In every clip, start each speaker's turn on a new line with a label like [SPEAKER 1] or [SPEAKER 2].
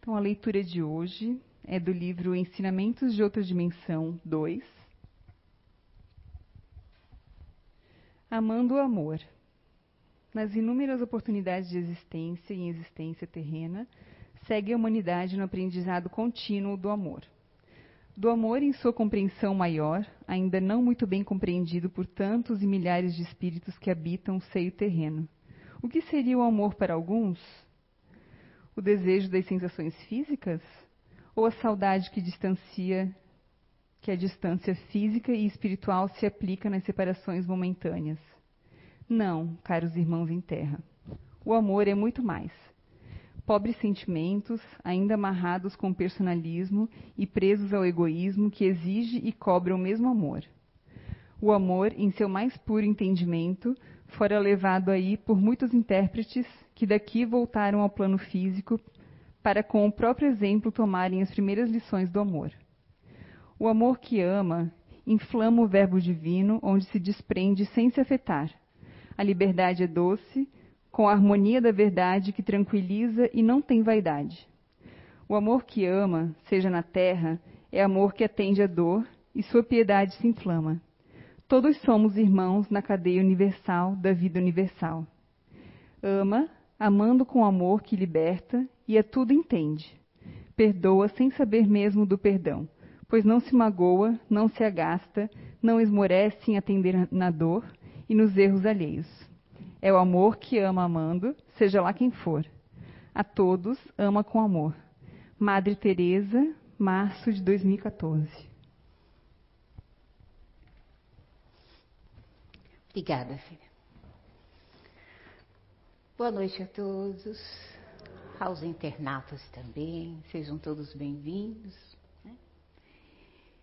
[SPEAKER 1] Então, a leitura de hoje é do livro Ensinamentos de Outra Dimensão 2. Amando o amor. Nas inúmeras oportunidades de existência e existência terrena, segue a humanidade no aprendizado contínuo do amor. Do amor em sua compreensão maior, ainda não muito bem compreendido por tantos e milhares de espíritos que habitam o seio terreno. O que seria o amor para alguns? O desejo das sensações físicas? Ou a saudade que distancia, que a distância física e espiritual se aplica nas separações momentâneas? Não, caros irmãos em terra. O amor é muito mais. Pobres sentimentos, ainda amarrados com personalismo e presos ao egoísmo que exige e cobra o mesmo amor. O amor, em seu mais puro entendimento, fora levado aí por muitos intérpretes que daqui voltaram ao plano físico para, com o próprio exemplo, tomarem as primeiras lições do amor. O amor que ama inflama o Verbo divino, onde se desprende sem se afetar. A liberdade é doce, com a harmonia da verdade que tranquiliza e não tem vaidade. O amor que ama, seja na terra, é amor que atende à dor e sua piedade se inflama. Todos somos irmãos na cadeia universal da vida universal. Ama amando com amor que liberta e a tudo entende. Perdoa sem saber mesmo do perdão, pois não se magoa, não se agasta, não esmorece em atender na dor e nos erros alheios. É o amor que ama amando, seja lá quem for. A todos ama com amor. Madre Teresa, março de 2014.
[SPEAKER 2] Obrigada, filha. Boa noite a todos, aos internatos também, sejam todos bem-vindos. Né?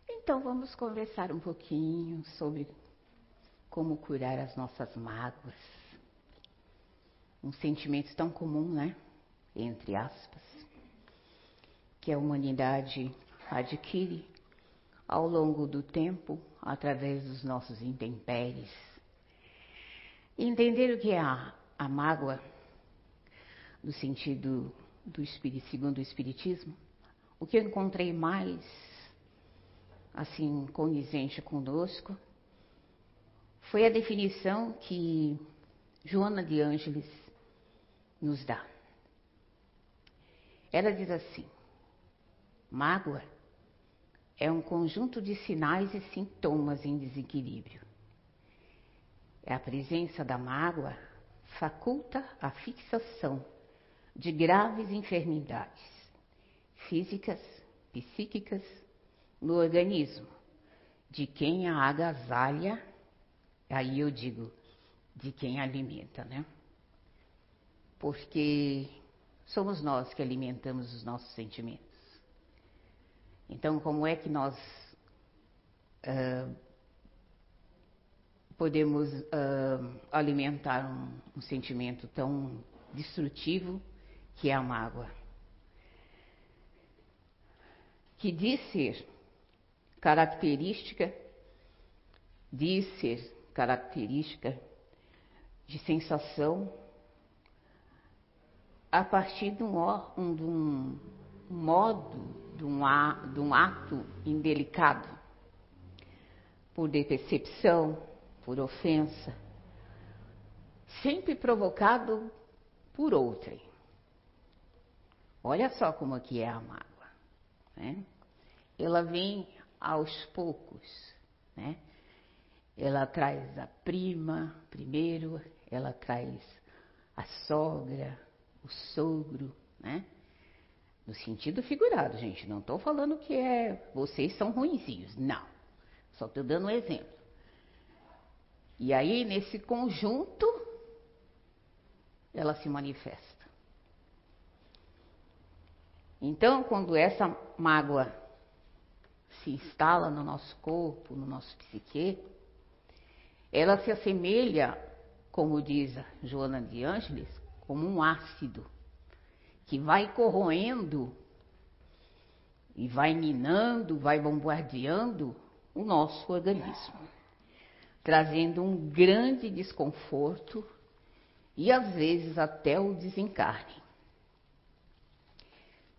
[SPEAKER 2] Então, vamos conversar um pouquinho sobre como curar as nossas mágoas. Um sentimento tão comum, né? Entre aspas, que a humanidade adquire ao longo do tempo através dos nossos intempéries. Entender o que é a a mágoa, no sentido do espírito, segundo o espiritismo, o que eu encontrei mais assim condizente conosco foi a definição que Joana de Ângeles nos dá. Ela diz assim: mágoa é um conjunto de sinais e sintomas em desequilíbrio. É a presença da mágoa faculta a fixação de graves enfermidades físicas, psíquicas no organismo de quem a agasalha, aí eu digo, de quem alimenta, né? Porque somos nós que alimentamos os nossos sentimentos. Então, como é que nós uh, podemos uh, alimentar um, um sentimento tão destrutivo que é a mágoa. Que diz ser característica, diz ser característica de sensação a partir de um, um, de um modo, de um, de um ato indelicado, por decepção, por ofensa, sempre provocado por outrem. Olha só como aqui é a mágoa. Né? Ela vem aos poucos. Né? Ela traz a prima primeiro, ela traz a sogra, o sogro, né? No sentido figurado, gente. Não estou falando que é vocês são ruinzinhos. Não. Só estou dando um exemplo. E aí, nesse conjunto, ela se manifesta. Então, quando essa mágoa se instala no nosso corpo, no nosso psique, ela se assemelha, como diz Joana de Ângeles, como um ácido que vai corroendo e vai minando, vai bombardeando o nosso organismo trazendo um grande desconforto e às vezes até o desencarne.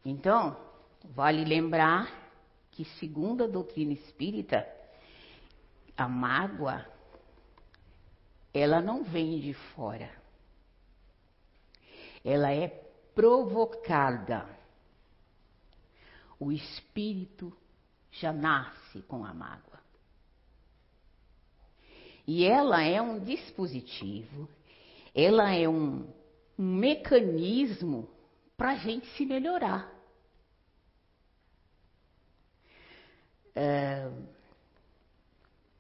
[SPEAKER 2] Então, vale lembrar que, segundo a doutrina espírita, a mágoa, ela não vem de fora. Ela é provocada. O espírito já nasce com a mágoa. E ela é um dispositivo, ela é um, um mecanismo para a gente se melhorar. É,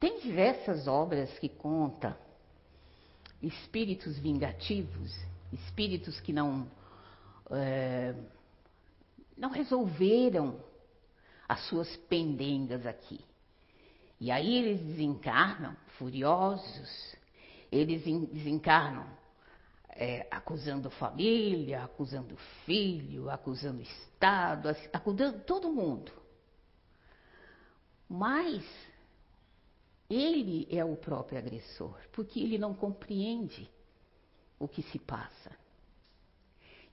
[SPEAKER 2] tem diversas obras que contam espíritos vingativos, espíritos que não, é, não resolveram as suas pendengas aqui. E aí eles desencarnam furiosos, eles desencarnam é, acusando família, acusando filho, acusando Estado, acusando todo mundo. Mas ele é o próprio agressor, porque ele não compreende o que se passa.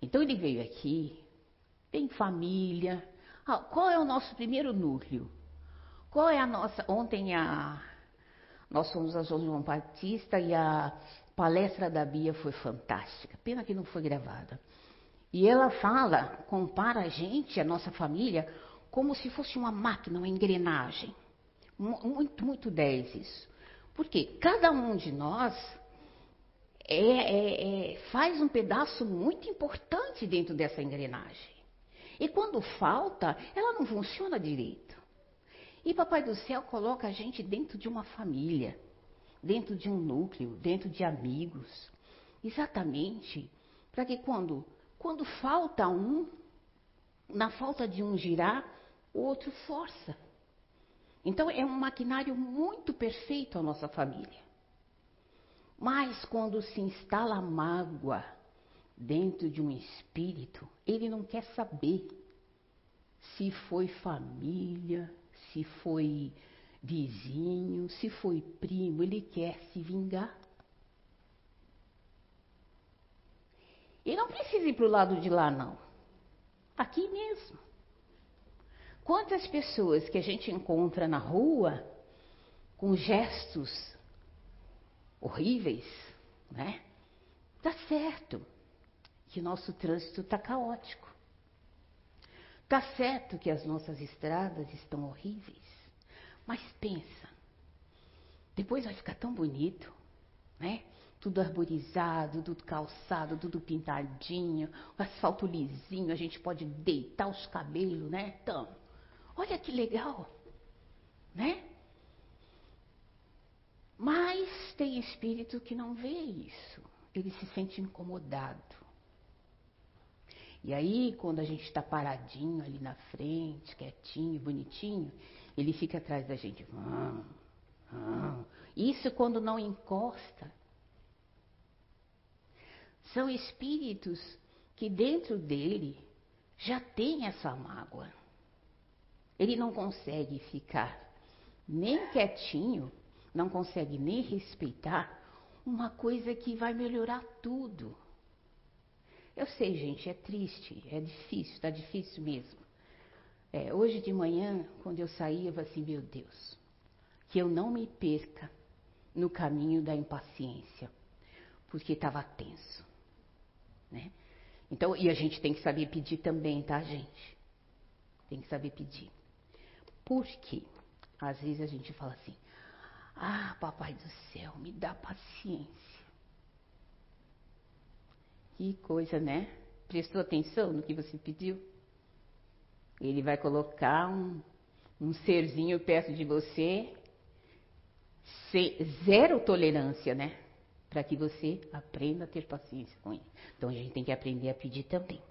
[SPEAKER 2] Então ele veio aqui, tem família. Ah, qual é o nosso primeiro núcleo? Qual é a nossa. Ontem a, nós fomos a João Batista e a palestra da Bia foi fantástica. Pena que não foi gravada. E ela fala, compara a gente, a nossa família, como se fosse uma máquina, uma engrenagem. Muito, muito 10 isso. Porque cada um de nós é, é, é, faz um pedaço muito importante dentro dessa engrenagem. E quando falta, ela não funciona direito. E Papai do Céu coloca a gente dentro de uma família, dentro de um núcleo, dentro de amigos. Exatamente para que quando, quando falta um, na falta de um girar, o outro força. Então é um maquinário muito perfeito a nossa família. Mas quando se instala mágoa dentro de um espírito, ele não quer saber se foi família, se foi vizinho, se foi primo, ele quer se vingar. E não precisa ir para o lado de lá, não. Aqui mesmo. Quantas pessoas que a gente encontra na rua com gestos horríveis, né? Tá certo que nosso trânsito está caótico. Tá certo que as nossas estradas estão horríveis. Mas pensa, depois vai ficar tão bonito, né? Tudo arborizado, tudo calçado, tudo pintadinho, o asfalto lisinho, a gente pode deitar os cabelos, né? Então, Olha que legal, né? Mas tem espírito que não vê isso, ele se sente incomodado. E aí, quando a gente está paradinho ali na frente, quietinho, bonitinho, ele fica atrás da gente. Isso quando não encosta. São espíritos que dentro dele já tem essa mágoa. Ele não consegue ficar nem quietinho, não consegue nem respeitar uma coisa que vai melhorar tudo. Eu sei, gente, é triste, é difícil, está difícil mesmo. É, hoje de manhã, quando eu saí, eu falei assim, meu Deus, que eu não me perca no caminho da impaciência, porque estava tenso. Né? Então, e a gente tem que saber pedir também, tá, gente? Tem que saber pedir. Por quê? Às vezes a gente fala assim: Ah, papai do céu, me dá paciência. Que coisa, né? Prestou atenção no que você pediu? Ele vai colocar um, um serzinho perto de você, zero tolerância, né? Para que você aprenda a ter paciência com ele. Então a gente tem que aprender a pedir também.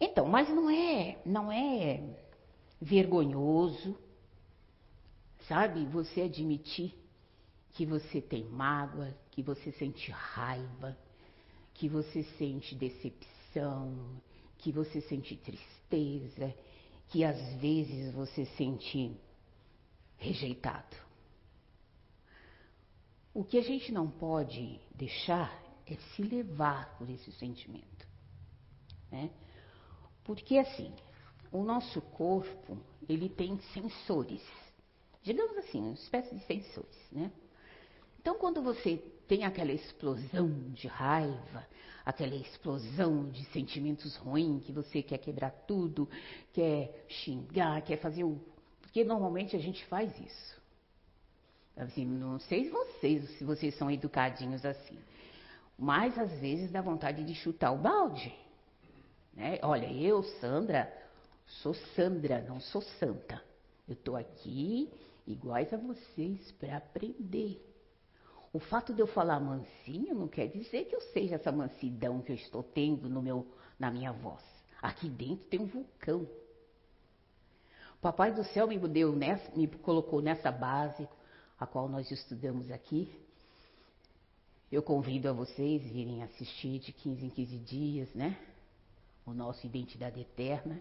[SPEAKER 2] Então, mas não é, não é vergonhoso, sabe? Você admitir que você tem mágoa, que você sente raiva, que você sente decepção, que você sente tristeza, que às vezes você sente rejeitado. O que a gente não pode deixar é se levar por esse sentimento. Né? Porque assim, o nosso corpo, ele tem sensores. Digamos assim, uma espécie de sensores, né? Então, quando você tem aquela explosão de raiva, aquela explosão de sentimentos ruins, que você quer quebrar tudo, quer xingar, quer fazer o. Porque normalmente a gente faz isso. Assim, não sei vocês, se vocês são educadinhos assim. Mas às vezes dá vontade de chutar o balde. Né? Olha, eu, Sandra, sou Sandra, não sou santa. Eu estou aqui iguais a vocês para aprender. O fato de eu falar mansinho não quer dizer que eu seja essa mansidão que eu estou tendo no meu, na minha voz. Aqui dentro tem um vulcão. O Papai do Céu me, deu nessa, me colocou nessa base, a qual nós estudamos aqui. Eu convido a vocês virem assistir de 15 em 15 dias, né? O nosso Identidade Eterna,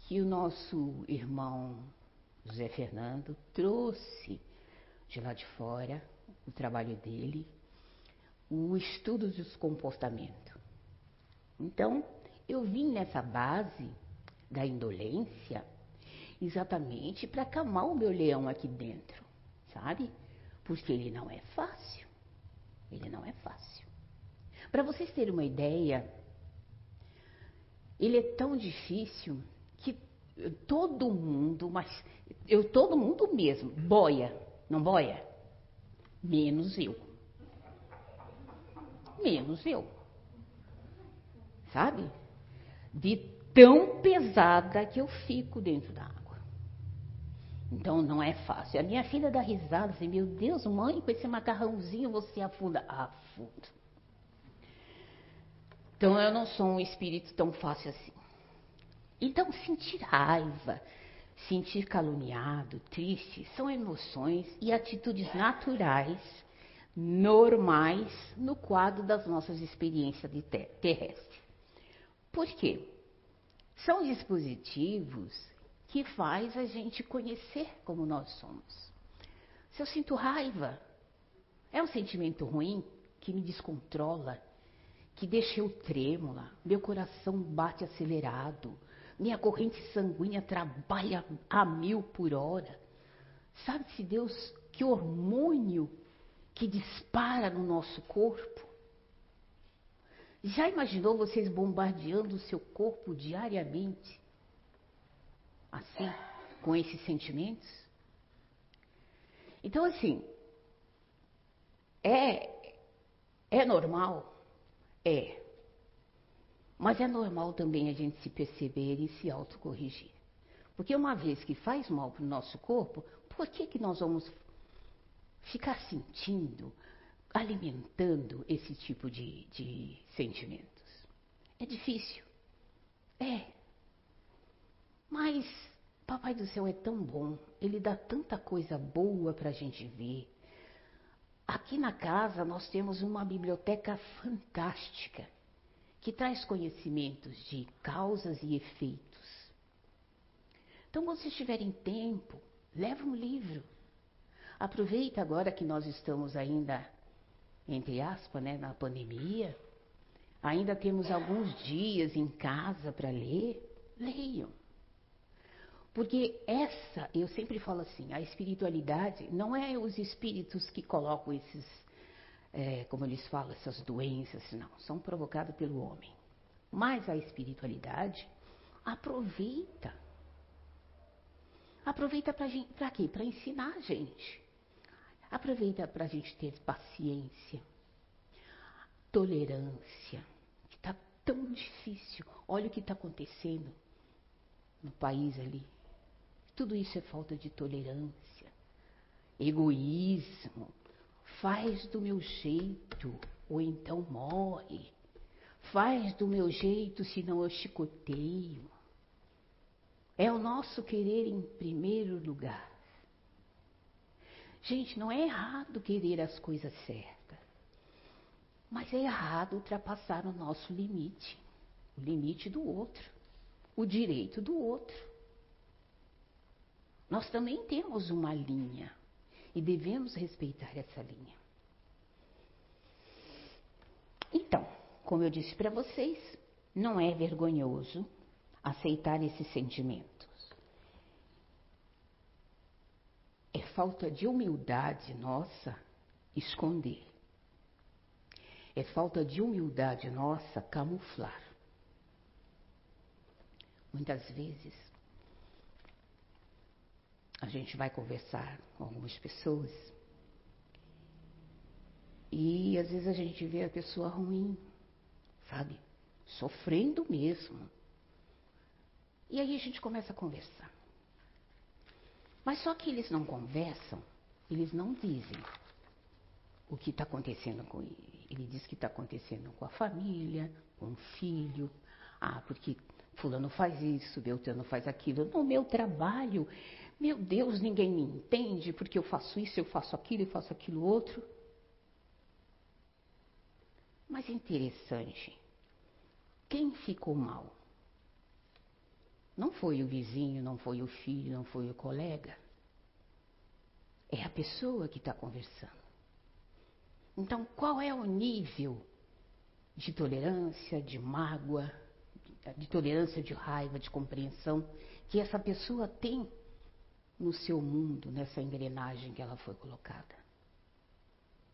[SPEAKER 2] que o nosso irmão José Fernando trouxe de lá de fora o trabalho dele, o estudo dos comportamentos. Então, eu vim nessa base da indolência exatamente para acalmar o meu leão aqui dentro, sabe? Porque ele não é fácil. Ele não é fácil. Para vocês terem uma ideia, ele é tão difícil que todo mundo, mas eu todo mundo mesmo, boia, não boia? Menos eu. Menos eu. Sabe? De tão pesada que eu fico dentro da água. Então não é fácil. A minha filha dá risada assim, meu Deus, mãe, com esse macarrãozinho você afunda. Afundo. Então eu não sou um espírito tão fácil assim. Então sentir raiva, sentir caluniado, triste, são emoções e atitudes naturais, normais, no quadro das nossas experiências terrestres. Por quê? São dispositivos que faz a gente conhecer como nós somos. Se eu sinto raiva, é um sentimento ruim que me descontrola, que deixa eu trêmula, meu coração bate acelerado, minha corrente sanguínea trabalha a mil por hora. Sabe-se Deus que hormônio que dispara no nosso corpo? Já imaginou vocês bombardeando o seu corpo diariamente? Assim, com esses sentimentos? Então, assim, é, é normal? É. Mas é normal também a gente se perceber e se autocorrigir. Porque uma vez que faz mal para o nosso corpo, por que, que nós vamos ficar sentindo, alimentando esse tipo de, de sentimentos? É difícil. É. Mas Papai do Céu é tão bom, ele dá tanta coisa boa para a gente ver. Aqui na casa nós temos uma biblioteca fantástica que traz conhecimentos de causas e efeitos. Então, quando vocês tiverem tempo, leva um livro. Aproveita agora que nós estamos ainda, entre aspas, né, na pandemia. Ainda temos alguns dias em casa para ler. Leiam. Porque essa, eu sempre falo assim, a espiritualidade não é os espíritos que colocam esses é, como eles falam, essas doenças, não, são provocadas pelo homem. Mas a espiritualidade aproveita. Aproveita para quê? Para ensinar a gente. Aproveita para a gente ter paciência, tolerância, que está tão difícil. Olha o que está acontecendo no país ali. Tudo isso é falta de tolerância, egoísmo, Faz do meu jeito, ou então morre. Faz do meu jeito, senão eu chicoteio. É o nosso querer em primeiro lugar. Gente, não é errado querer as coisas certas, mas é errado ultrapassar o nosso limite, o limite do outro, o direito do outro. Nós também temos uma linha, e devemos respeitar essa linha. Então, como eu disse para vocês, não é vergonhoso aceitar esses sentimentos. É falta de humildade nossa esconder. É falta de humildade nossa camuflar. Muitas vezes a gente vai conversar com algumas pessoas e às vezes a gente vê a pessoa ruim, sabe? Sofrendo mesmo. E aí a gente começa a conversar. Mas só que eles não conversam, eles não dizem o que está acontecendo com ele. Ele diz que está acontecendo com a família, com o filho. Ah, porque fulano faz isso, Beltrano faz aquilo. No meu trabalho, meu Deus, ninguém me entende porque eu faço isso, eu faço aquilo, eu faço aquilo outro. Mas interessante, quem ficou mal? Não foi o vizinho, não foi o filho, não foi o colega. É a pessoa que está conversando. Então, qual é o nível de tolerância, de mágoa, de tolerância, de raiva, de compreensão que essa pessoa tem no seu mundo, nessa engrenagem que ela foi colocada?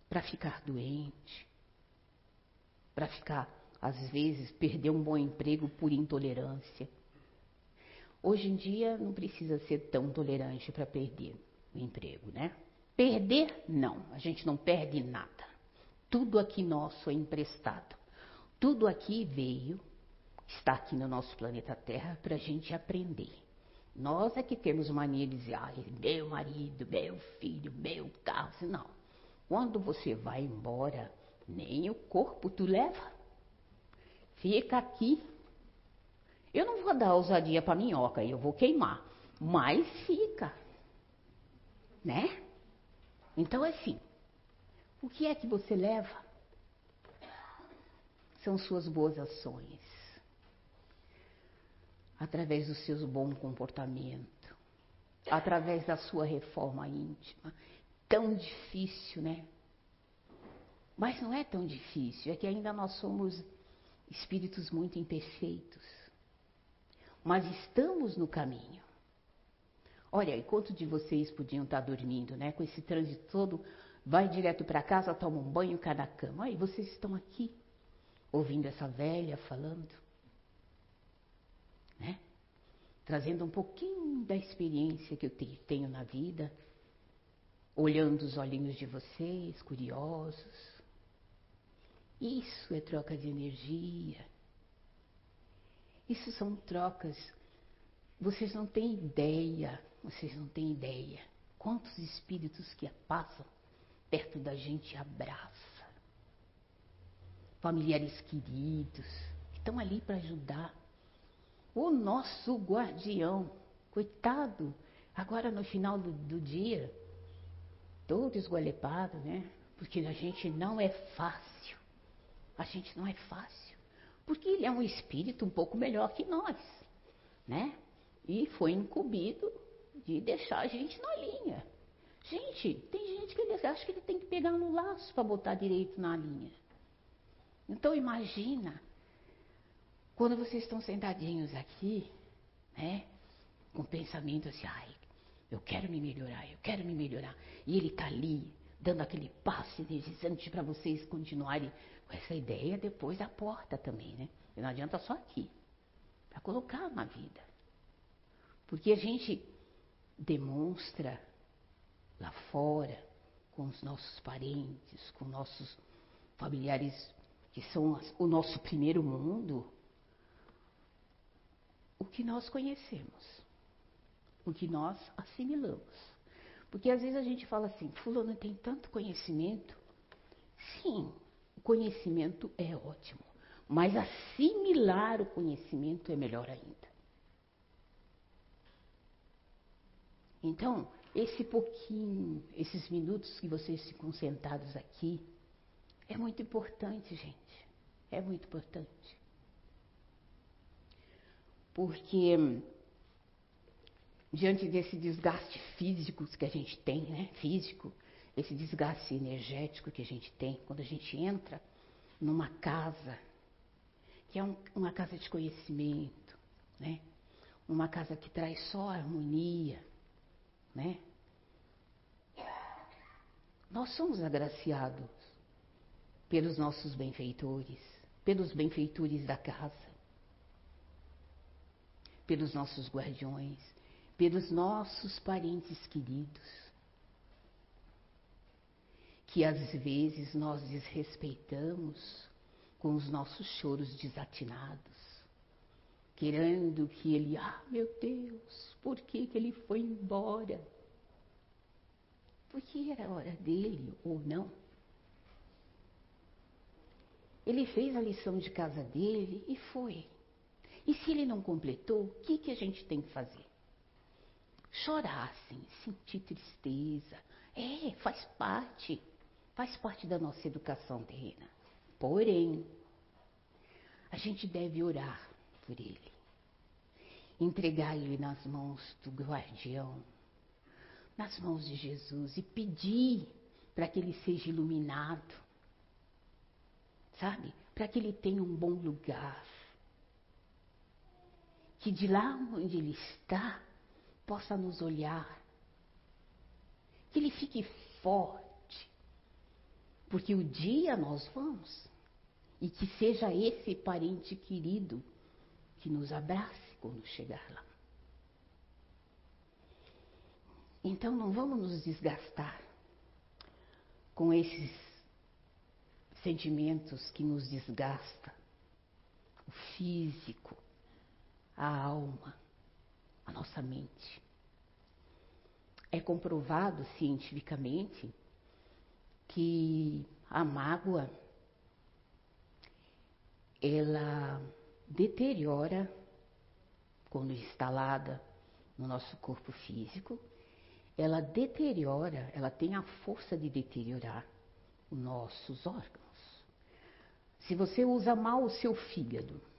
[SPEAKER 2] Para ficar doente, para ficar, às vezes, perder um bom emprego por intolerância. Hoje em dia não precisa ser tão tolerante para perder o emprego, né? Perder, não, a gente não perde nada. Tudo aqui nosso é emprestado. Tudo aqui veio, está aqui no nosso planeta Terra para a gente aprender. Nós é que temos mania de dizer, ah, meu marido, meu filho, meu carro. Não. Quando você vai embora, nem o corpo tu leva. Fica aqui. Eu não vou dar ousadia para minhoca, eu vou queimar. Mas fica. Né? Então, assim, o que é que você leva? São suas boas ações. Através dos seus bons comportamentos. Através da sua reforma íntima. Tão difícil, né? Mas não é tão difícil, é que ainda nós somos espíritos muito imperfeitos. Mas estamos no caminho. Olha, e quanto de vocês podiam estar dormindo, né? Com esse trânsito todo, vai direto para casa, toma um banho, cai na cama. Aí vocês estão aqui, ouvindo essa velha falando? Trazendo um pouquinho da experiência que eu tenho na vida, olhando os olhinhos de vocês, curiosos. Isso é troca de energia. Isso são trocas. Vocês não têm ideia, vocês não têm ideia. Quantos espíritos que passam perto da gente abraça. Familiares queridos, que estão ali para ajudar. O nosso guardião, coitado, agora no final do, do dia, todo esgualepado, né? Porque a gente não é fácil. A gente não é fácil. Porque ele é um espírito um pouco melhor que nós, né? E foi incumbido de deixar a gente na linha. Gente, tem gente que acha que ele tem que pegar no laço para botar direito na linha. Então imagina quando vocês estão sentadinhos aqui, né? Com pensamento assim, ai, eu quero me melhorar, eu quero me melhorar. E ele está ali, dando aquele passe energizante para vocês continuarem com essa ideia depois da porta também, né? E não adianta só aqui, para colocar na vida. Porque a gente demonstra lá fora, com os nossos parentes, com nossos familiares que são o nosso primeiro mundo, o que nós conhecemos, o que nós assimilamos. Porque às vezes a gente fala assim, fulano tem tanto conhecimento. Sim, o conhecimento é ótimo, mas assimilar o conhecimento é melhor ainda. Então, esse pouquinho, esses minutos que vocês ficam sentados aqui, é muito importante, gente. É muito importante. Porque diante desse desgaste físico que a gente tem, né? Físico, esse desgaste energético que a gente tem quando a gente entra numa casa, que é um, uma casa de conhecimento, né? uma casa que traz só harmonia, né? Nós somos agraciados pelos nossos benfeitores, pelos benfeitores da casa, pelos nossos guardiões, pelos nossos parentes queridos, que às vezes nós desrespeitamos com os nossos choros desatinados, querendo que ele, ah, meu Deus, por que, que ele foi embora? Porque era hora dele ou não. Ele fez a lição de casa dele e foi. E se ele não completou, o que, que a gente tem que fazer? Chorar, sim, sentir tristeza. É, faz parte. Faz parte da nossa educação terrena. Porém, a gente deve orar por ele. Entregar ele nas mãos do guardião, nas mãos de Jesus e pedir para que ele seja iluminado. Sabe? Para que ele tenha um bom lugar. Que de lá onde ele está, possa nos olhar. Que ele fique forte. Porque o dia nós vamos. E que seja esse parente querido que nos abrace quando chegar lá. Então não vamos nos desgastar com esses sentimentos que nos desgastam. O físico, a alma, a nossa mente. É comprovado cientificamente que a mágoa ela deteriora quando instalada no nosso corpo físico, ela deteriora, ela tem a força de deteriorar os nossos órgãos. Se você usa mal o seu fígado,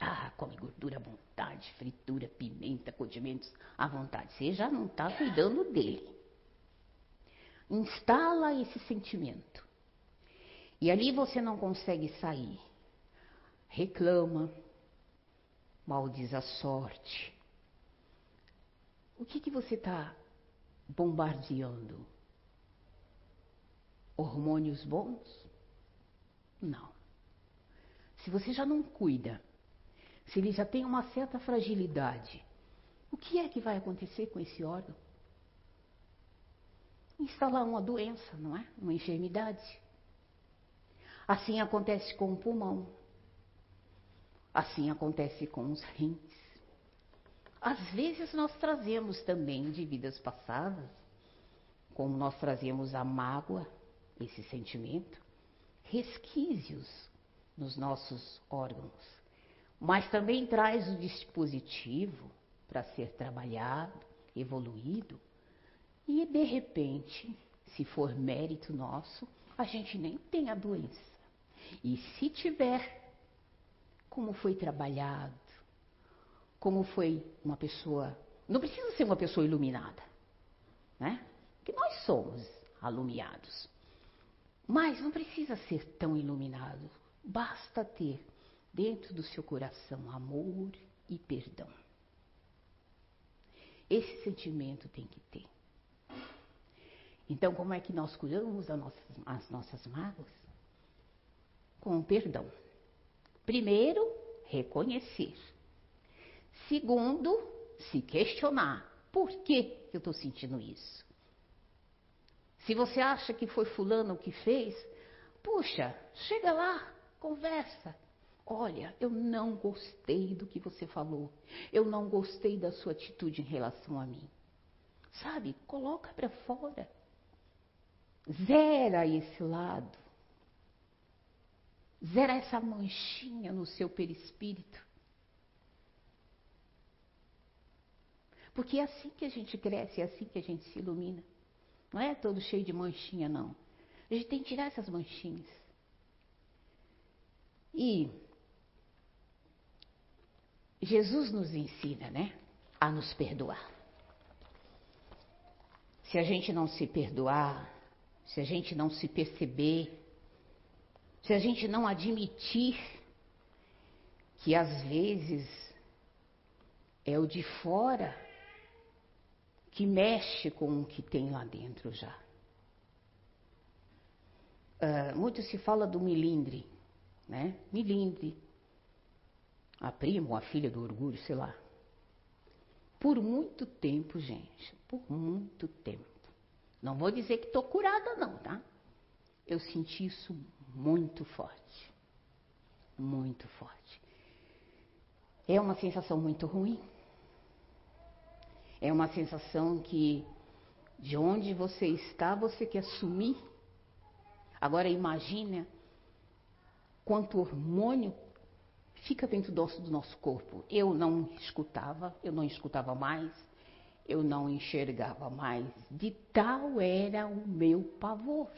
[SPEAKER 2] ah, come gordura à vontade, fritura, pimenta, condimentos à vontade, você já não está cuidando dele. Instala esse sentimento. E ali você não consegue sair reclama, maldiz a sorte. O que, que você está bombardeando? Hormônios bons? Não. Se você já não cuida, se ele já tem uma certa fragilidade, o que é que vai acontecer com esse órgão? Instalar uma doença, não é? Uma enfermidade. Assim acontece com o pulmão. Assim acontece com os rins. Às vezes nós trazemos também de vidas passadas, como nós trazemos a mágoa, esse sentimento, resquícios nos nossos órgãos. Mas também traz o dispositivo para ser trabalhado, evoluído, e de repente, se for mérito nosso, a gente nem tem a doença. E se tiver, como foi trabalhado, como foi uma pessoa. Não precisa ser uma pessoa iluminada, né? Que nós somos alumiados. Mas não precisa ser tão iluminado. Basta ter dentro do seu coração amor e perdão. Esse sentimento tem que ter. Então, como é que nós curamos nossas, as nossas mágoas? Com o perdão. Primeiro, reconhecer. Segundo, se questionar. Por que eu estou sentindo isso? Se você acha que foi fulano que fez, puxa, chega lá, conversa. Olha, eu não gostei do que você falou. Eu não gostei da sua atitude em relação a mim. Sabe? Coloca para fora. Zera esse lado. Zera essa manchinha no seu perispírito. Porque é assim que a gente cresce, é assim que a gente se ilumina. Não é todo cheio de manchinha, não. A gente tem que tirar essas manchinhas. E Jesus nos ensina, né, a nos perdoar. Se a gente não se perdoar, se a gente não se perceber, se a gente não admitir que às vezes É o de fora que mexe com o que tem lá dentro já. Uh, muito se fala do milindre, né? Milindre. A prima ou a filha do orgulho, sei lá. Por muito tempo, gente. Por muito tempo. Não vou dizer que estou curada, não, tá? Eu senti isso muito forte. Muito forte. É uma sensação muito ruim. É uma sensação que de onde você está, você quer sumir. Agora imagine quanto hormônio fica dentro do nosso, do nosso corpo. Eu não escutava, eu não escutava mais, eu não enxergava mais. De tal era o meu pavor.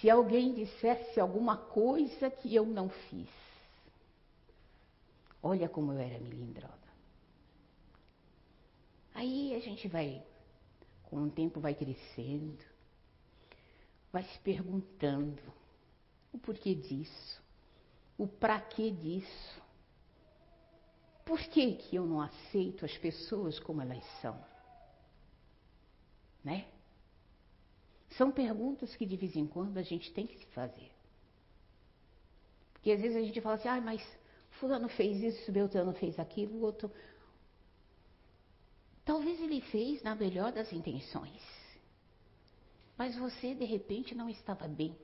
[SPEAKER 2] Se alguém dissesse alguma coisa que eu não fiz, olha como eu era melindrosa. Aí a gente vai, com o tempo vai crescendo, vai se perguntando o porquê disso, o para que disso. Por que, que eu não aceito as pessoas como elas são? Né? São perguntas que de vez em quando a gente tem que se fazer. Porque às vezes a gente fala assim, ah, mas fulano fez isso, Beltrano fez aquilo, o outro. Talvez ele fez na melhor das intenções. Mas você de repente não estava bem.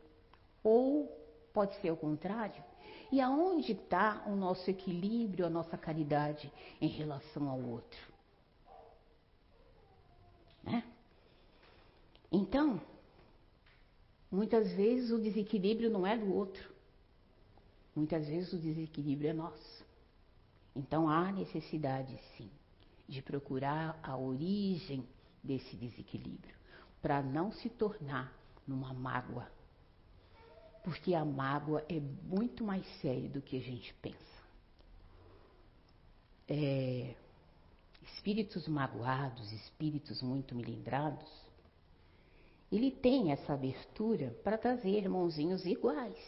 [SPEAKER 2] Ou pode ser o contrário. E aonde está o nosso equilíbrio, a nossa caridade em relação ao outro? Né? Então, muitas vezes o desequilíbrio não é do outro. Muitas vezes o desequilíbrio é nosso. Então há necessidade, sim, de procurar a origem desse desequilíbrio, para não se tornar numa mágoa. Porque a mágoa é muito mais séria do que a gente pensa. É, espíritos magoados, espíritos muito melindrados, ele tem essa abertura para trazer irmãozinhos iguais,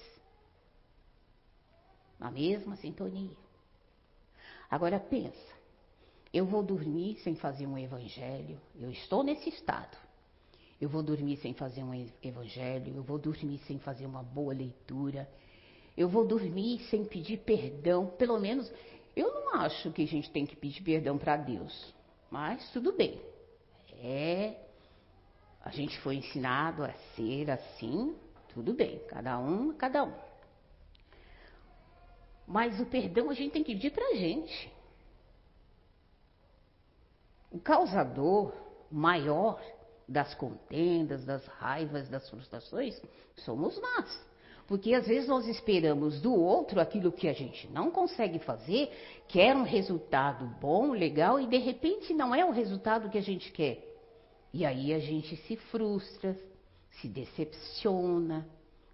[SPEAKER 2] na mesma sintonia. Agora pensa, eu vou dormir sem fazer um evangelho. Eu estou nesse estado. Eu vou dormir sem fazer um evangelho. Eu vou dormir sem fazer uma boa leitura. Eu vou dormir sem pedir perdão. Pelo menos, eu não acho que a gente tem que pedir perdão para Deus. Mas tudo bem. É. A gente foi ensinado a ser assim. Tudo bem. Cada um, cada um. Mas o perdão a gente tem que pedir para a gente. O causador maior das contendas, das raivas, das frustrações, somos nós. Porque às vezes nós esperamos do outro aquilo que a gente não consegue fazer, quer um resultado bom, legal, e de repente não é o resultado que a gente quer. E aí a gente se frustra, se decepciona,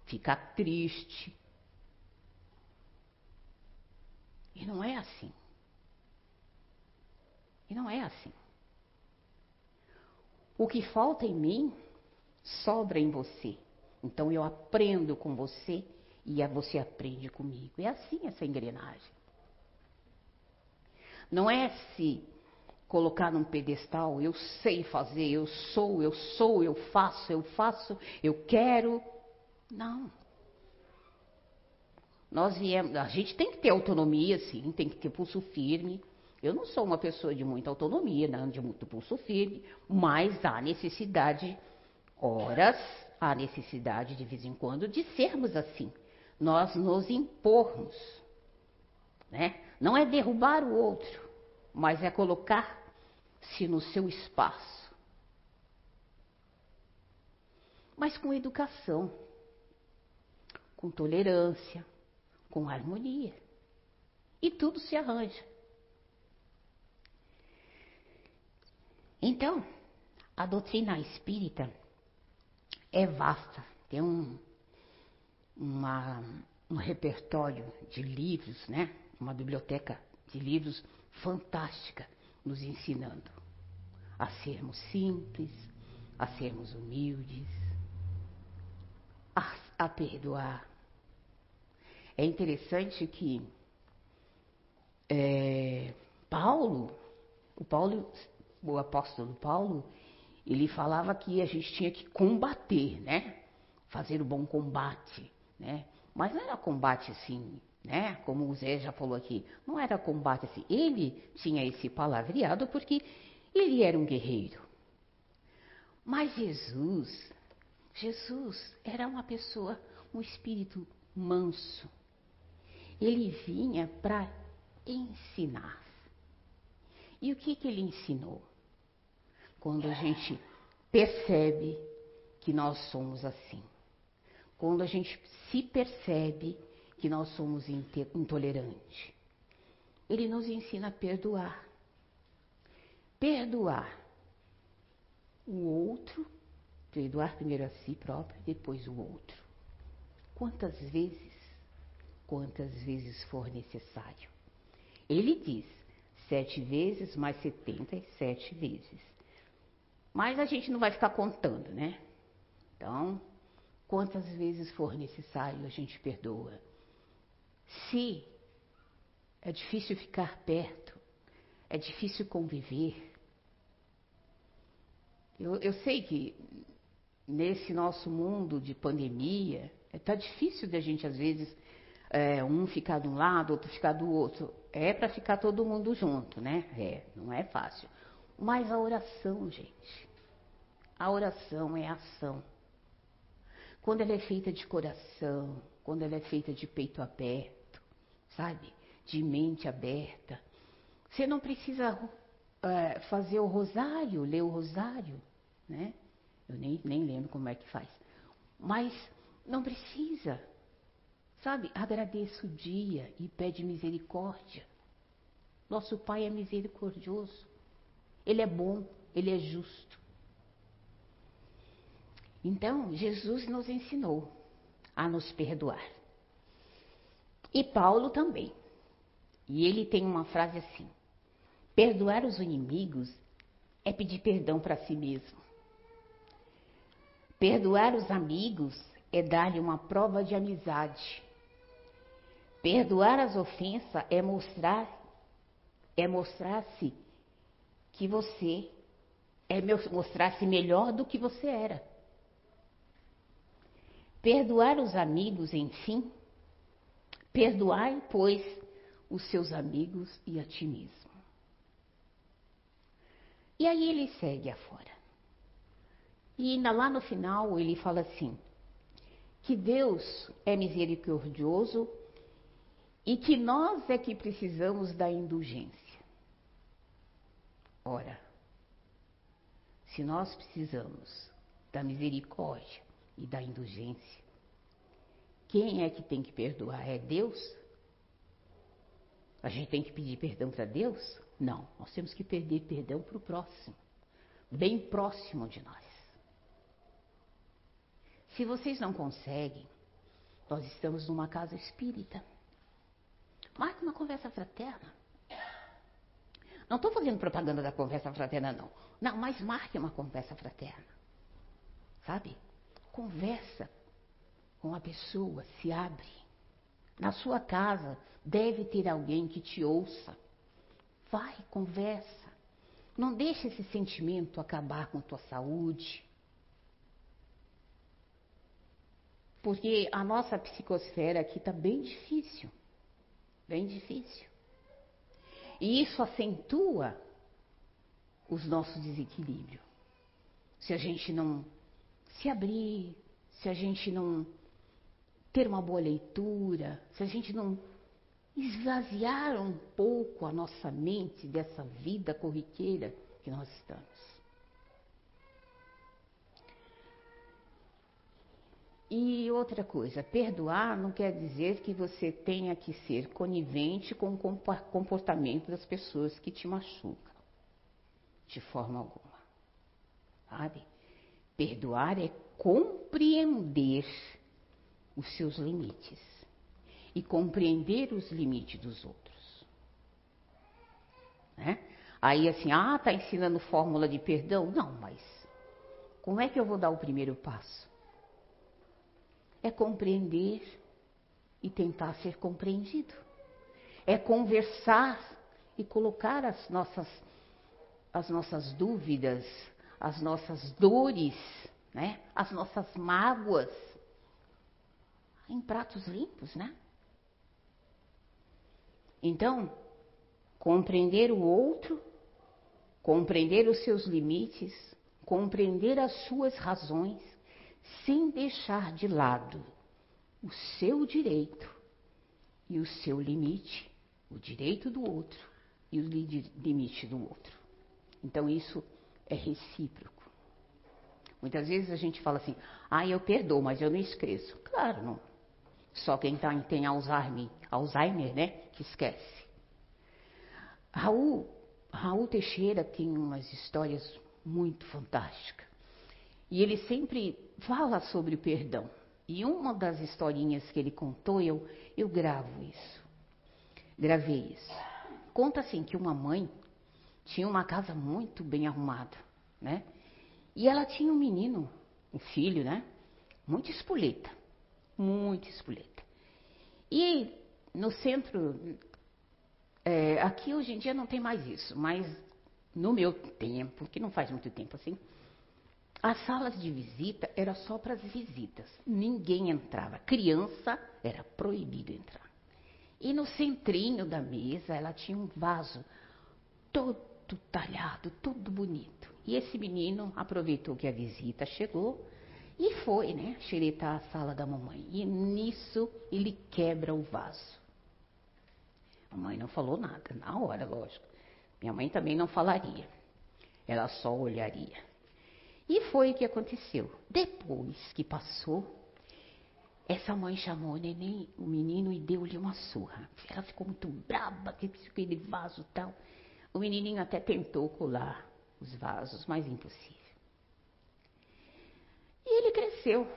[SPEAKER 2] fica triste. E não é assim. E não é assim. O que falta em mim sobra em você. Então eu aprendo com você e você aprende comigo. É assim essa engrenagem. Não é se colocar num pedestal, eu sei fazer, eu sou, eu sou, eu faço, eu faço, eu quero. Não. Nós viemos, a gente tem que ter autonomia, sim, tem que ter pulso firme, eu não sou uma pessoa de muita autonomia, não, de muito pulso firme, mas há necessidade, horas, há necessidade de vez em quando de sermos assim. Nós nos impormos. Né? Não é derrubar o outro, mas é colocar-se no seu espaço. Mas com educação, com tolerância, com harmonia. E tudo se arranja. Então, a doutrina espírita é vasta, tem um, uma, um repertório de livros, né? uma biblioteca de livros fantástica, nos ensinando a sermos simples, a sermos humildes, a, a perdoar. É interessante que é, Paulo, o Paulo, o apóstolo Paulo, ele falava que a gente tinha que combater, né? Fazer o bom combate, né? Mas não era combate assim, né? Como o Zé já falou aqui, não era combate assim. Ele tinha esse palavreado porque ele era um guerreiro. Mas Jesus, Jesus era uma pessoa, um espírito manso. Ele vinha para ensinar. E o que, que ele ensinou? Quando a gente percebe que nós somos assim. Quando a gente se percebe que nós somos intolerantes. Ele nos ensina a perdoar. Perdoar o outro, perdoar primeiro a si próprio, depois o outro. Quantas vezes, quantas vezes for necessário. Ele diz, sete vezes mais setenta e sete vezes. Mas a gente não vai ficar contando, né? Então, quantas vezes for necessário, a gente perdoa. Se é difícil ficar perto, é difícil conviver. Eu, eu sei que nesse nosso mundo de pandemia, está difícil de a gente, às vezes, é, um ficar de um lado, outro ficar do outro. É para ficar todo mundo junto, né? É, não é fácil. Mas a oração, gente, a oração é ação. Quando ela é feita de coração, quando ela é feita de peito aberto, sabe? De mente aberta. Você não precisa é, fazer o rosário, ler o rosário, né? Eu nem, nem lembro como é que faz. Mas não precisa. Sabe, agradeça o dia e pede misericórdia. Nosso Pai é misericordioso. Ele é bom, ele é justo. Então, Jesus nos ensinou a nos perdoar. E Paulo também. E ele tem uma frase assim: Perdoar os inimigos é pedir perdão para si mesmo. Perdoar os amigos é dar-lhe uma prova de amizade. Perdoar as ofensas é mostrar é mostrar-se que você é mostrar-se melhor do que você era. Perdoar os amigos, enfim, perdoai, pois, os seus amigos e a ti mesmo. E aí ele segue afora. E lá no final ele fala assim: que Deus é misericordioso e que nós é que precisamos da indulgência. Ora, se nós precisamos da misericórdia e da indulgência, quem é que tem que perdoar? É Deus? A gente tem que pedir perdão para Deus? Não, nós temos que pedir perdão para o próximo, bem próximo de nós. Se vocês não conseguem, nós estamos numa casa espírita. Marque uma conversa fraterna. Não estou fazendo propaganda da conversa fraterna, não. Não, mas marque uma conversa fraterna. Sabe? Conversa com a pessoa, se abre. Na sua casa deve ter alguém que te ouça. Vai, conversa. Não deixe esse sentimento acabar com a tua saúde. Porque a nossa psicosfera aqui está bem difícil. Bem difícil. E isso acentua os nossos desequilíbrios. Se a gente não se abrir, se a gente não ter uma boa leitura, se a gente não esvaziar um pouco a nossa mente dessa vida corriqueira que nós estamos. E outra coisa, perdoar não quer dizer que você tenha que ser conivente com o comportamento das pessoas que te machucam, de forma alguma. Sabe? Perdoar é compreender os seus limites e compreender os limites dos outros. Né? Aí assim, ah, tá ensinando fórmula de perdão? Não, mas como é que eu vou dar o primeiro passo? É compreender e tentar ser compreendido. É conversar e colocar as nossas, as nossas dúvidas, as nossas dores, né? as nossas mágoas em pratos limpos, né? Então, compreender o outro, compreender os seus limites, compreender as suas razões, sem deixar de lado o seu direito e o seu limite, o direito do outro e o limite do outro. Então, isso é recíproco. Muitas vezes a gente fala assim, ah, eu perdoo, mas eu não esqueço. Claro, não. Só quem tá, tem Alzheimer, Alzheimer, né, que esquece. Raul, Raul Teixeira tem umas histórias muito fantásticas. E ele sempre fala sobre o perdão. E uma das historinhas que ele contou, eu, eu gravo isso. Gravei isso. Conta assim que uma mãe tinha uma casa muito bem arrumada, né? E ela tinha um menino, um filho, né? Muito espoleta. Muito espoleta. E no centro, é, aqui hoje em dia não tem mais isso, mas no meu tempo, que não faz muito tempo assim, as salas de visita era só para as visitas. Ninguém entrava. Criança era proibido entrar. E no centrinho da mesa ela tinha um vaso todo talhado, tudo bonito. E esse menino aproveitou que a visita chegou e foi, né, xeretar a sala da mamãe. E nisso ele quebra o vaso. A mãe não falou nada, na hora, lógico. Minha mãe também não falaria. Ela só olharia. E foi o que aconteceu. Depois que passou, essa mãe chamou o neném, o menino e deu-lhe uma surra. Ela ficou muito braba, que aquele vaso tal. O menininho até tentou colar os vasos, mas impossível. E ele cresceu.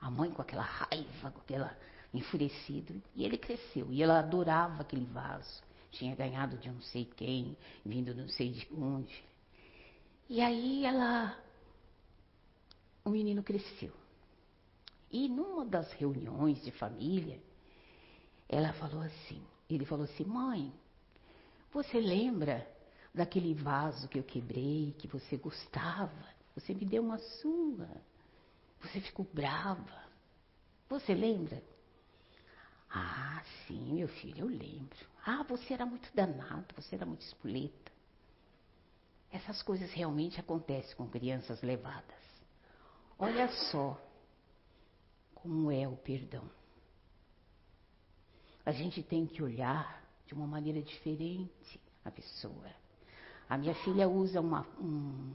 [SPEAKER 2] A mãe com aquela raiva, com aquela enfurecido, e ele cresceu. E ela adorava aquele vaso. Tinha ganhado de não sei quem, vindo não sei de onde. E aí ela o menino cresceu. E numa das reuniões de família, ela falou assim, ele falou assim, mãe, você lembra daquele vaso que eu quebrei, que você gostava. Você me deu uma sua. Você ficou brava. Você lembra? Ah, sim, meu filho, eu lembro. Ah, você era muito danado, você era muito espoleta. Essas coisas realmente acontecem com crianças levadas. Olha só como é o perdão. A gente tem que olhar de uma maneira diferente a pessoa. A minha filha usa uma, um,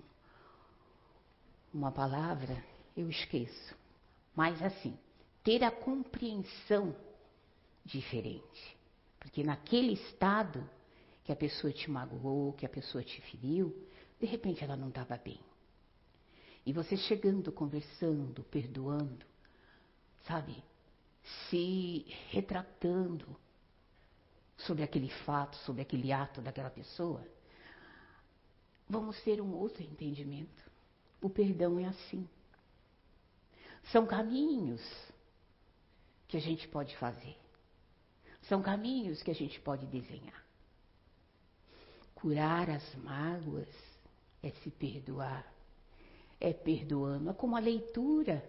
[SPEAKER 2] uma palavra, eu esqueço. Mas assim, ter a compreensão diferente. Porque naquele estado que a pessoa te magoou, que a pessoa te feriu, de repente ela não estava bem. E você chegando, conversando, perdoando, sabe? Se retratando sobre aquele fato, sobre aquele ato daquela pessoa, vamos ter um outro entendimento. O perdão é assim. São caminhos que a gente pode fazer. São caminhos que a gente pode desenhar. Curar as mágoas é se perdoar, é perdoando, é como a leitura,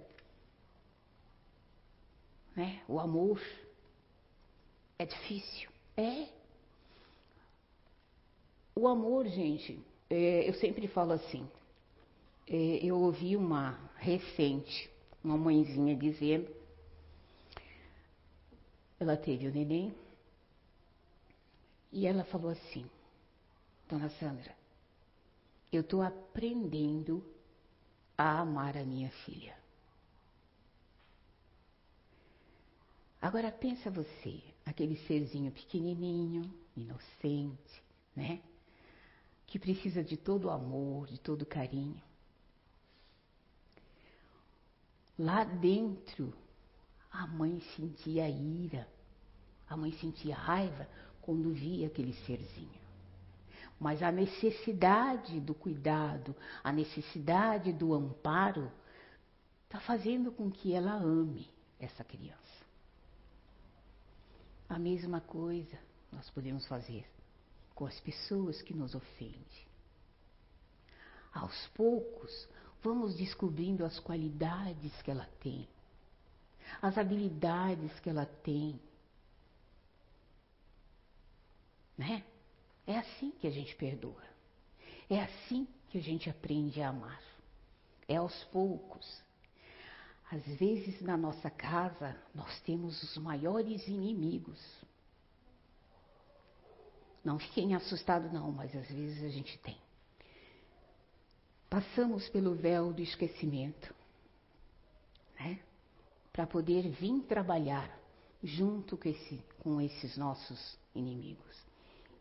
[SPEAKER 2] né? O amor é difícil, é. O amor, gente, é, eu sempre falo assim. É, eu ouvi uma recente, uma mãezinha dizendo, ela teve o neném, e ela falou assim, Dona Sandra, eu estou aprendendo a amar a minha filha. Agora pensa você, aquele serzinho pequenininho, inocente, né? que precisa de todo o amor, de todo o carinho. Lá dentro, a mãe sentia ira, a mãe sentia raiva quando via aquele serzinho. Mas a necessidade do cuidado, a necessidade do amparo, está fazendo com que ela ame essa criança. A mesma coisa nós podemos fazer com as pessoas que nos ofendem. Aos poucos, vamos descobrindo as qualidades que ela tem, as habilidades que ela tem. Né? É assim que a gente perdoa. É assim que a gente aprende a amar. É aos poucos. Às vezes na nossa casa nós temos os maiores inimigos. Não fiquem assustados, não, mas às vezes a gente tem. Passamos pelo véu do esquecimento, né? Para poder vir trabalhar junto com, esse, com esses nossos inimigos.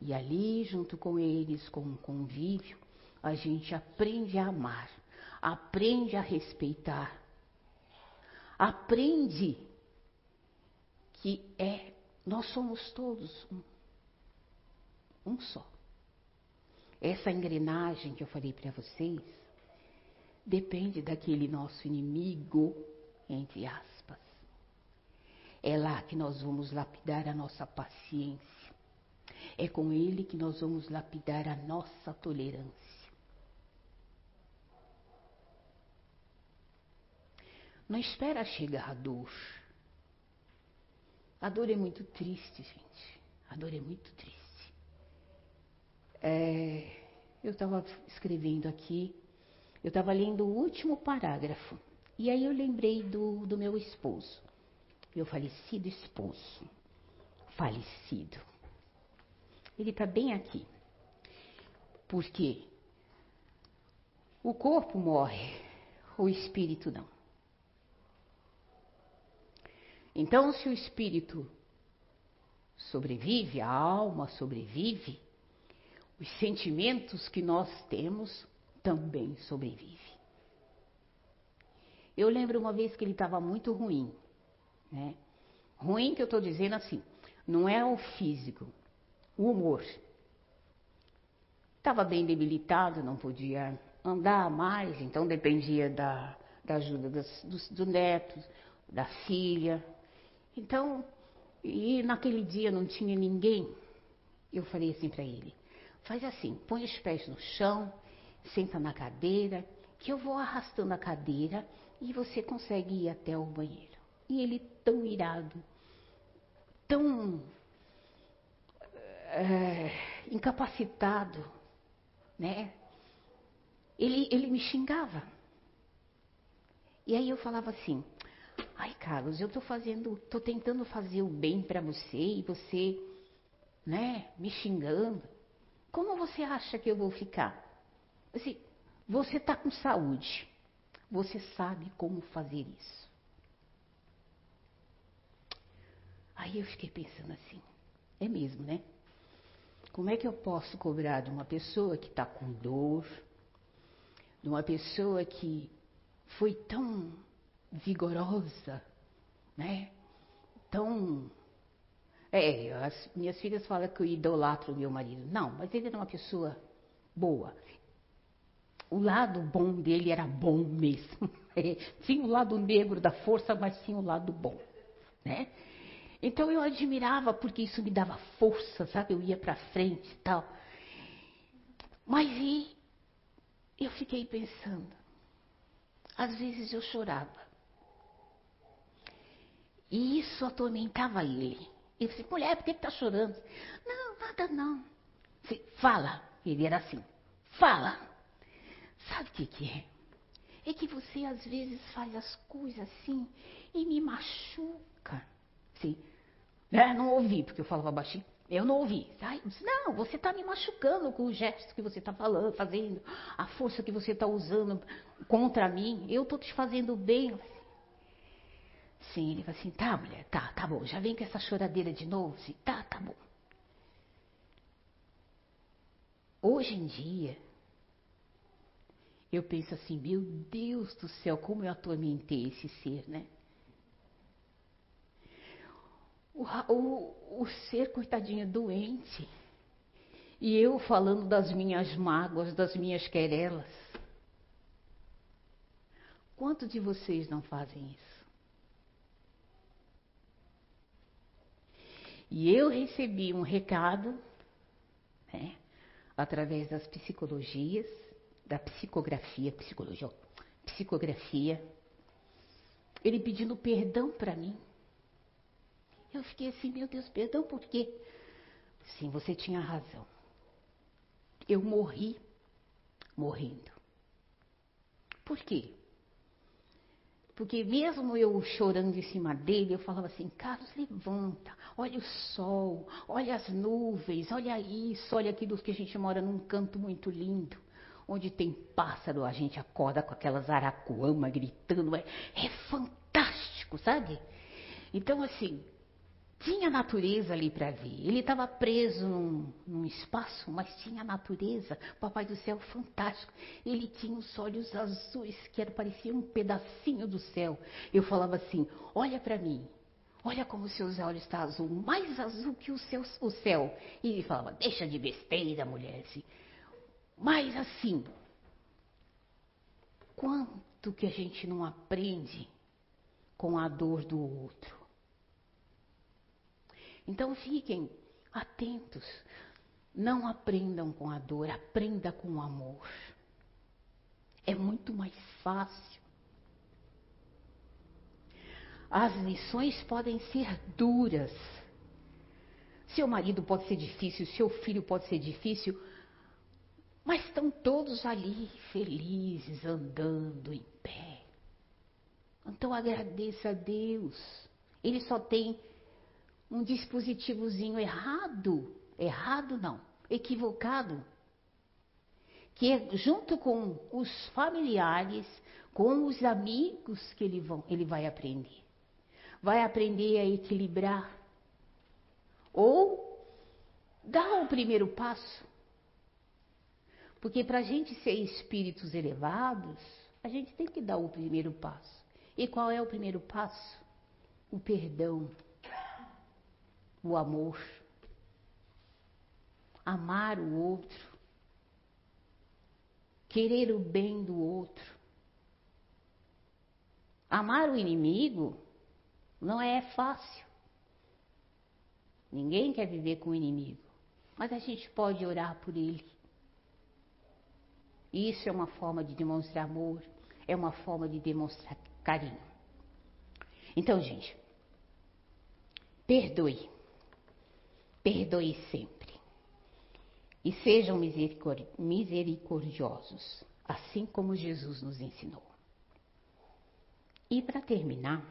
[SPEAKER 2] E ali, junto com eles, com o convívio, a gente aprende a amar, aprende a respeitar, aprende que é nós somos todos um um só. Essa engrenagem que eu falei para vocês depende daquele nosso inimigo, entre aspas. É lá que nós vamos lapidar a nossa paciência. É com ele que nós vamos lapidar a nossa tolerância. Não espera chegar a dor. A dor é muito triste, gente. A dor é muito triste. É, eu estava escrevendo aqui, eu estava lendo o último parágrafo, e aí eu lembrei do, do meu esposo, meu falecido esposo, falecido. Ele está bem aqui. Porque o corpo morre, o espírito não. Então, se o espírito sobrevive, a alma sobrevive, os sentimentos que nós temos também sobrevivem. Eu lembro uma vez que ele estava muito ruim, né? Ruim que eu estou dizendo assim, não é o físico, o humor. Estava bem debilitado, não podia andar mais, então dependia da, da ajuda dos, dos, do neto, da filha. Então, e naquele dia não tinha ninguém. Eu falei assim para ele: Faz assim, põe os pés no chão, senta na cadeira, que eu vou arrastando a cadeira e você consegue ir até o banheiro. E ele tão irado, tão é, incapacitado, né? Ele, ele me xingava. E aí eu falava assim, ai Carlos, eu tô fazendo, tô tentando fazer o bem para você e você, né, me xingando. Como você acha que eu vou ficar? Assim, você está com saúde. Você sabe como fazer isso. Aí eu fiquei pensando assim, é mesmo, né? Como é que eu posso cobrar de uma pessoa que está com dor, de uma pessoa que foi tão vigorosa, né? Tão é, as minhas filhas falam que eu idolatro o meu marido. Não, mas ele era uma pessoa boa. O lado bom dele era bom mesmo. tinha o lado negro da força, mas tinha o lado bom, né? Então eu admirava porque isso me dava força, sabe? Eu ia para frente e tal. Mas e eu fiquei pensando. Às vezes eu chorava. E isso atormentava ele. Eu disse, mulher, por que está chorando? Não, nada não. Disse, fala. Ele era assim, fala. Sabe o que, que é? É que você às vezes faz as coisas assim e me machuca. Sim. Né? Não ouvi, porque eu falava baixinho. Eu não ouvi. Ai, não, você está me machucando com os gestos que você está falando, fazendo, a força que você está usando contra mim. Eu estou te fazendo bem. Sim, ele falou assim, tá, mulher, tá, tá bom. Já vem com essa choradeira de novo? Sim, tá, tá bom. Hoje em dia, eu penso assim, meu Deus do céu, como eu atormentei esse ser, né? O, o, o ser, coitadinho, doente. E eu falando das minhas mágoas, das minhas querelas. Quantos de vocês não fazem isso? E eu recebi um recado, né? através das psicologias, da psicografia, psicologia, psicografia, ele pedindo perdão para mim. Eu fiquei assim, meu Deus, perdão por quê? Sim, você tinha razão. Eu morri morrendo. Por quê? Porque mesmo eu chorando em cima dele, eu falava assim, Carlos, levanta, olha o sol, olha as nuvens, olha isso, olha aquilo que a gente mora num canto muito lindo, onde tem pássaro, a gente acorda com aquelas aracuama gritando, é, é fantástico, sabe? Então, assim, tinha natureza ali para ver. Ele estava preso num, num, espaço, mas tinha natureza. Papai do céu, fantástico. Ele tinha os olhos azuis, que era, parecia um pedacinho do céu. Eu falava assim: olha para mim. Olha como seus olhos estão tá azul, mais azul que o, seu, o céu. E ele falava, deixa de besteira, mulher. Assim. Mas assim, quanto que a gente não aprende com a dor do outro? Então fiquem atentos. Não aprendam com a dor, aprenda com o amor. É muito mais fácil. As lições podem ser duras. Seu marido pode ser difícil, seu filho pode ser difícil, mas estão todos ali felizes, andando em pé. Então agradeça a Deus. Ele só tem um dispositivozinho errado, errado não, equivocado, que é junto com os familiares, com os amigos que ele, vão, ele vai aprender. Vai aprender a equilibrar. Ou dar o primeiro passo. Porque para a gente ser espíritos elevados, a gente tem que dar o primeiro passo. E qual é o primeiro passo? O perdão o amor. Amar o outro. Querer o bem do outro. Amar o inimigo não é fácil. Ninguém quer viver com o inimigo. Mas a gente pode orar por ele. Isso é uma forma de demonstrar amor, é uma forma de demonstrar carinho. Então, gente, perdoe. Perdoe sempre. E sejam misericordiosos, assim como Jesus nos ensinou. E para terminar,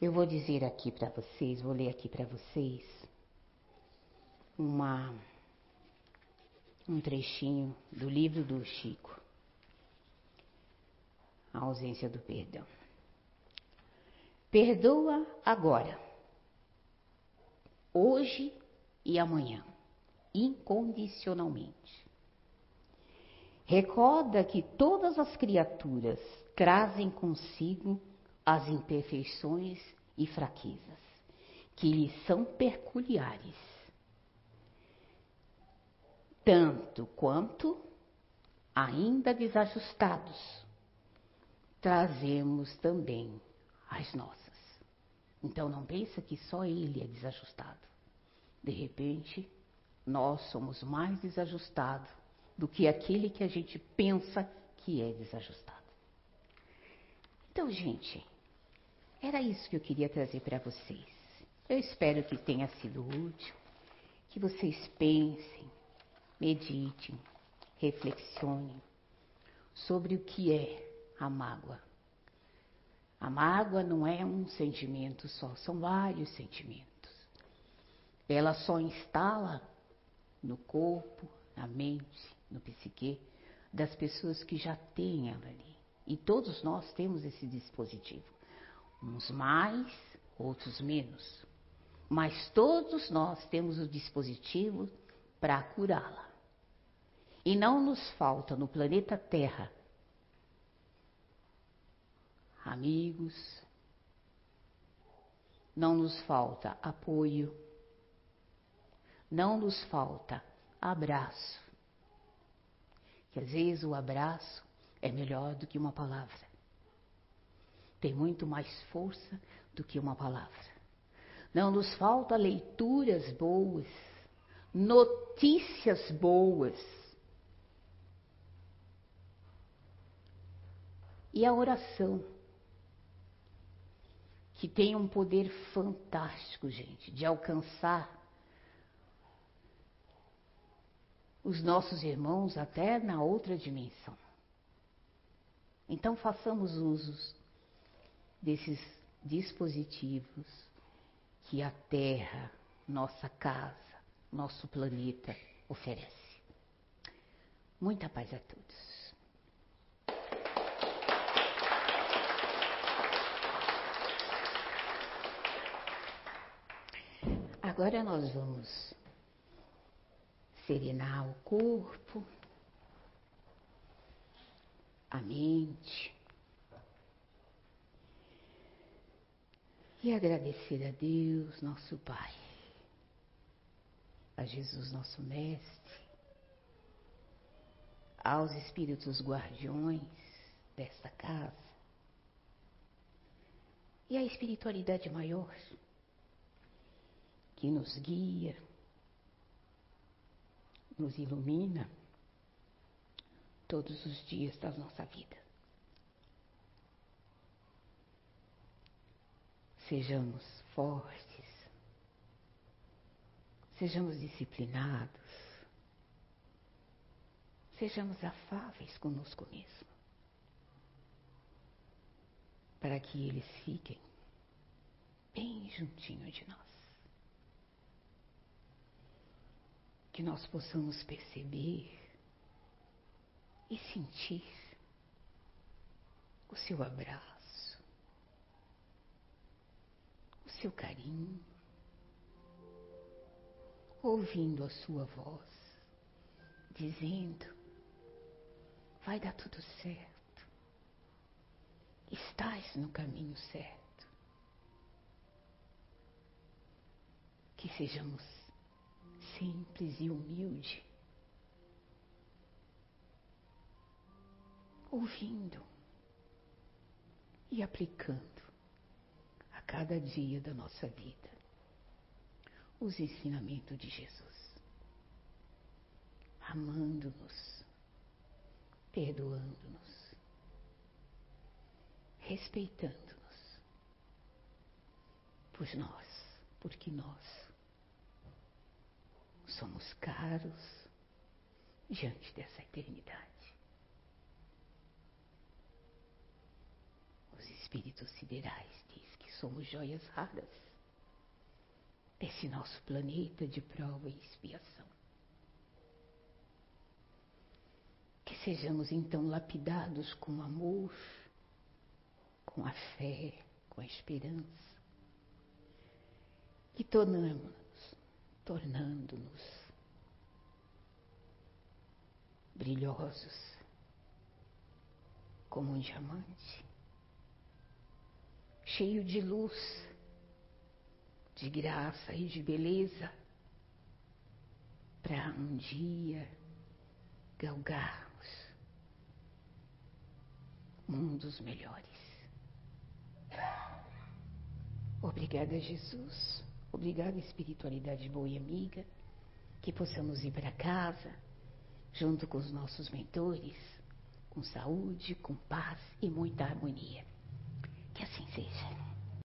[SPEAKER 2] eu vou dizer aqui para vocês, vou ler aqui para vocês uma um trechinho do livro do Chico. A ausência do perdão. Perdoa agora hoje e amanhã, incondicionalmente. Recorda que todas as criaturas trazem consigo as imperfeições e fraquezas que lhes são peculiares, tanto quanto ainda desajustados, trazemos também as nossas. Então não pensa que só ele é desajustado. De repente, nós somos mais desajustados do que aquele que a gente pensa que é desajustado. Então, gente, era isso que eu queria trazer para vocês. Eu espero que tenha sido útil, que vocês pensem, meditem, reflexionem sobre o que é a mágoa. A mágoa não é um sentimento só, são vários sentimentos. Ela só instala no corpo, na mente, no psique das pessoas que já têm ela ali. E todos nós temos esse dispositivo. Uns mais, outros menos. Mas todos nós temos o dispositivo para curá-la. E não nos falta no planeta Terra amigos, não nos falta apoio, não nos falta abraço. Que às vezes o abraço é melhor do que uma palavra. Tem muito mais força do que uma palavra. Não nos falta leituras boas, notícias boas. E a oração, que tem um poder fantástico, gente, de alcançar os nossos irmãos até na outra dimensão. Então façamos usos desses dispositivos que a Terra, nossa casa, nosso planeta oferece. Muita paz a todos. Agora nós vamos serenar o corpo, a mente e agradecer a Deus, nosso Pai, a Jesus, nosso Mestre, aos Espíritos Guardiões desta casa e à espiritualidade maior que nos guia, nos ilumina todos os dias da nossa vida. Sejamos fortes, sejamos disciplinados, sejamos afáveis conosco mesmo, para que eles fiquem bem juntinho de nós. Que nós possamos perceber e sentir o seu abraço, o seu carinho, ouvindo a sua voz, dizendo: vai dar tudo certo, estás no caminho certo. Que sejamos simples e humilde, ouvindo e aplicando a cada dia da nossa vida os ensinamentos de Jesus, amando-nos, perdoando-nos, respeitando-nos, por nós, porque nós somos caros diante dessa eternidade. Os espíritos siderais diz que somos joias raras desse nosso planeta de prova e expiação. Que sejamos então lapidados com amor, com a fé, com a esperança. Que tornamos tornando-nos brilhosos como um diamante, cheio de luz, de graça e de beleza, para um dia galgarmos mundos melhores. Obrigada, Jesus. Obrigada, espiritualidade boa e amiga, que possamos ir para casa, junto com os nossos mentores, com saúde, com paz e muita harmonia. Que assim seja.